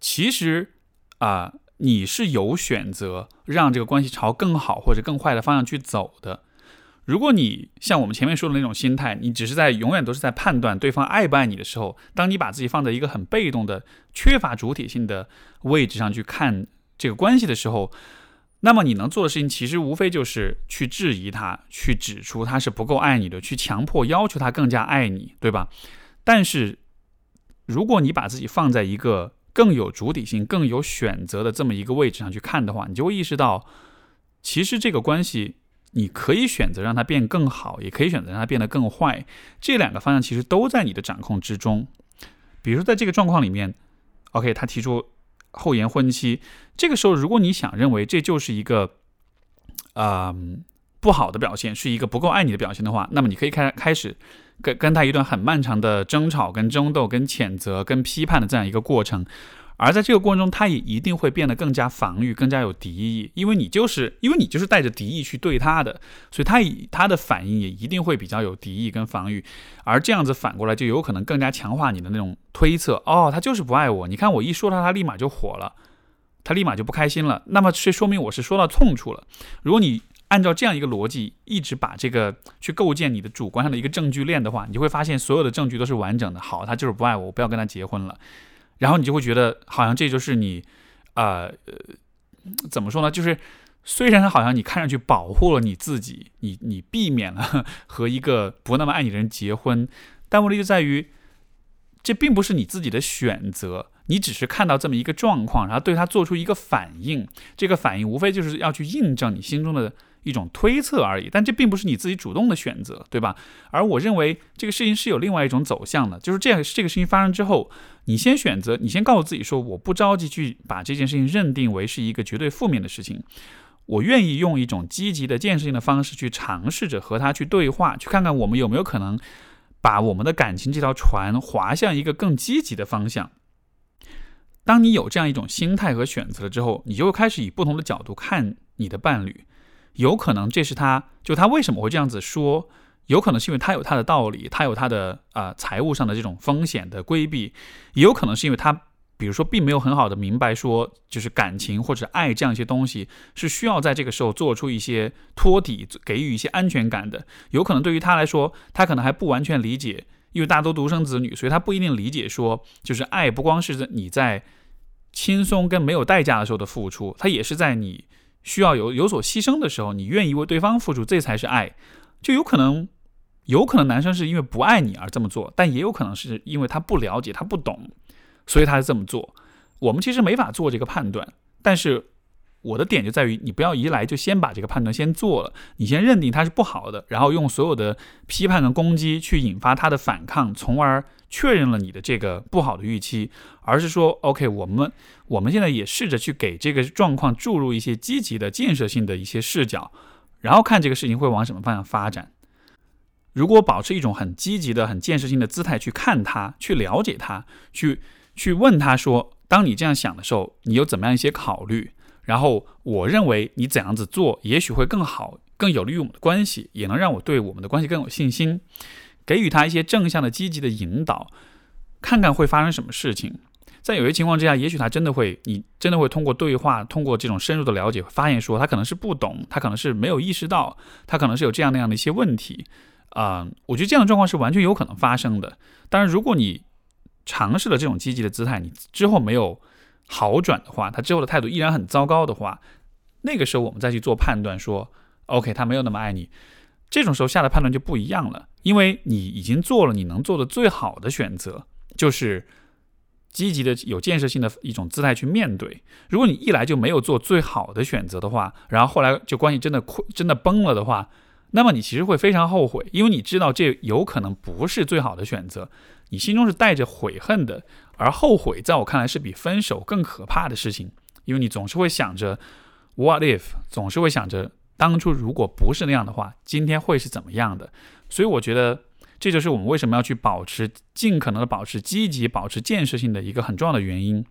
其实啊，你是有选择让这个关系朝更好或者更坏的方向去走的。如果你像我们前面说的那种心态，你只是在永远都是在判断对方爱不爱你的时候，当你把自己放在一个很被动的、缺乏主体性的位置上去看这个关系的时候，那么你能做的事情其实无非就是去质疑他，去指出他是不够爱你的，去强迫要求他更加爱你，对吧？但是如果你把自己放在一个更有主体性、更有选择的这么一个位置上去看的话，你就会意识到，其实这个关系。你可以选择让它变更好，也可以选择让它变得更坏。这两个方向其实都在你的掌控之中。比如说，在这个状况里面，OK，他提出后延婚期，这个时候，如果你想认为这就是一个，呃，不好的表现，是一个不够爱你的表现的话，那么你可以开开始跟跟他一段很漫长的争吵、跟争斗、跟谴责、跟批判的这样一个过程。而在这个过程中，他也一定会变得更加防御，更加有敌意，因为你就是因为你就是带着敌意去对他的，所以他以他的反应也一定会比较有敌意跟防御，而这样子反过来就有可能更加强化你的那种推测。哦，他就是不爱我，你看我一说他，他立马就火了，他立马就不开心了。那么这说明我是说到痛处了。如果你按照这样一个逻辑，一直把这个去构建你的主观上的一个证据链的话，你就会发现所有的证据都是完整的。好，他就是不爱我，我不要跟他结婚了。然后你就会觉得，好像这就是你，呃，怎么说呢？就是虽然好像你看上去保护了你自己，你你避免了 和一个不那么爱你的人结婚，但问题就在于，这并不是你自己的选择，你只是看到这么一个状况，然后对他做出一个反应，这个反应无非就是要去印证你心中的。一种推测而已，但这并不是你自己主动的选择，对吧？而我认为这个事情是有另外一种走向的，就是这样，这个事情发生之后，你先选择，你先告诉自己说，我不着急去把这件事情认定为是一个绝对负面的事情，我愿意用一种积极的、建设性的方式去尝试着和他去对话，去看看我们有没有可能把我们的感情这条船划向一个更积极的方向。当你有这样一种心态和选择了之后，你就会开始以不同的角度看你的伴侣。有可能这是他就他为什么会这样子说，有可能是因为他有他的道理，他有他的啊财务上的这种风险的规避，也有可能是因为他。比如说，并没有很好的明白说，就是感情或者爱这样一些东西是需要在这个时候做出一些托底，给予一些安全感的。有可能对于他来说，他可能还不完全理解，因为大多独生子女，所以他不一定理解说，就是爱不光是你在轻松跟没有代价的时候的付出，他也是在你需要有有所牺牲的时候，你愿意为对方付出，这才是爱。就有可能，有可能男生是因为不爱你而这么做，但也有可能是因为他不了解，他不懂。所以他是这么做，我们其实没法做这个判断。但是我的点就在于，你不要一来就先把这个判断先做了，你先认定他是不好的，然后用所有的批判跟攻击去引发他的反抗，从而确认了你的这个不好的预期。而是说，OK，我们我们现在也试着去给这个状况注入一些积极的、建设性的一些视角，然后看这个事情会往什么方向发展。如果保持一种很积极的、很建设性的姿态去看它，去了解它，去。去问他说：“当你这样想的时候，你有怎么样一些考虑？然后我认为你怎样子做，也许会更好，更有利于我们的关系，也能让我对我们的关系更有信心。给予他一些正向的、积极的引导，看看会发生什么事情。在有些情况之下，也许他真的会，你真的会通过对话，通过这种深入的了解，发现说他可能是不懂，他可能是没有意识到，他可能是有这样那样的一些问题。啊，我觉得这样的状况是完全有可能发生的。但是，如果你……尝试了这种积极的姿态，你之后没有好转的话，他之后的态度依然很糟糕的话，那个时候我们再去做判断，说 OK，他没有那么爱你，这种时候下的判断就不一样了，因为你已经做了你能做的最好的选择，就是积极的、有建设性的一种姿态去面对。如果你一来就没有做最好的选择的话，然后后来就关系真的、真的崩了的话，那么你其实会非常后悔，因为你知道这有可能不是最好的选择。你心中是带着悔恨的，而后悔在我看来是比分手更可怕的事情，因为你总是会想着 what if，总是会想着当初如果不是那样的话，今天会是怎么样的。所以我觉得这就是我们为什么要去保持尽可能的保持积极、保持建设性的一个很重要的原因。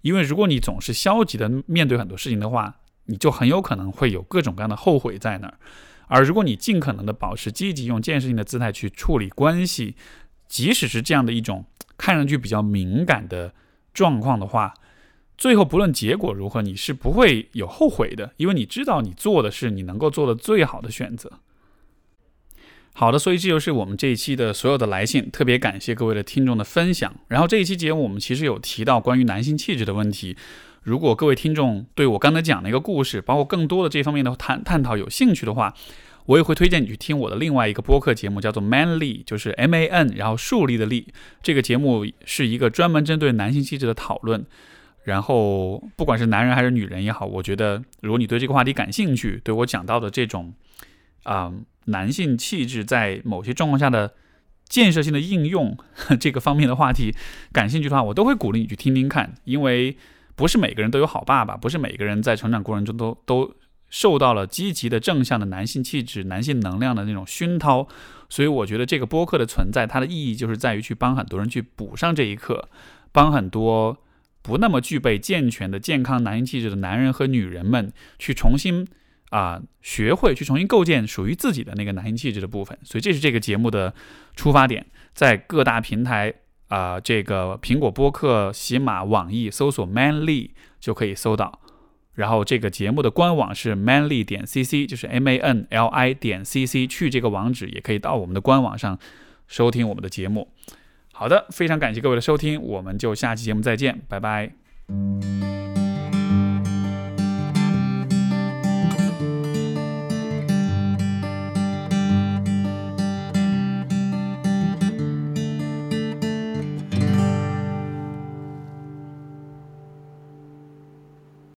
因为如果你总是消极的面对很多事情的话，你就很有可能会有各种各样的后悔在那儿。而如果你尽可能的保持积极，用建设性的姿态去处理关系。即使是这样的一种看上去比较敏感的状况的话，最后不论结果如何，你是不会有后悔的，因为你知道你做的是你能够做的最好的选择。好的，所以这就是我们这一期的所有的来信，特别感谢各位的听众的分享。然后这一期节目我们其实有提到关于男性气质的问题，如果各位听众对我刚才讲的一个故事，包括更多的这方面的探探讨有兴趣的话。我也会推荐你去听我的另外一个播客节目，叫做 Manly，就是 M A N，然后树立的立。这个节目是一个专门针对男性气质的讨论。然后不管是男人还是女人也好，我觉得如果你对这个话题感兴趣，对我讲到的这种啊男性气质在某些状况下的建设性的应用 这个方面的话题感兴趣的话，我都会鼓励你去听听看。因为不是每个人都有好爸爸，不是每个人在成长过程中都都。受到了积极的正向的男性气质、男性能量的那种熏陶，所以我觉得这个播客的存在，它的意义就是在于去帮很多人去补上这一课，帮很多不那么具备健全的健康男性气质的男人和女人们去重新啊学会去重新构建属于自己的那个男性气质的部分。所以这是这个节目的出发点，在各大平台啊，这个苹果播客、喜马、网易搜索 “manly” 就可以搜到。然后这个节目的官网是 manly 点 cc，就是 m a n l i 点 cc，去这个网址也可以到我们的官网上收听我们的节目。好的，非常感谢各位的收听，我们就下期节目再见，拜拜。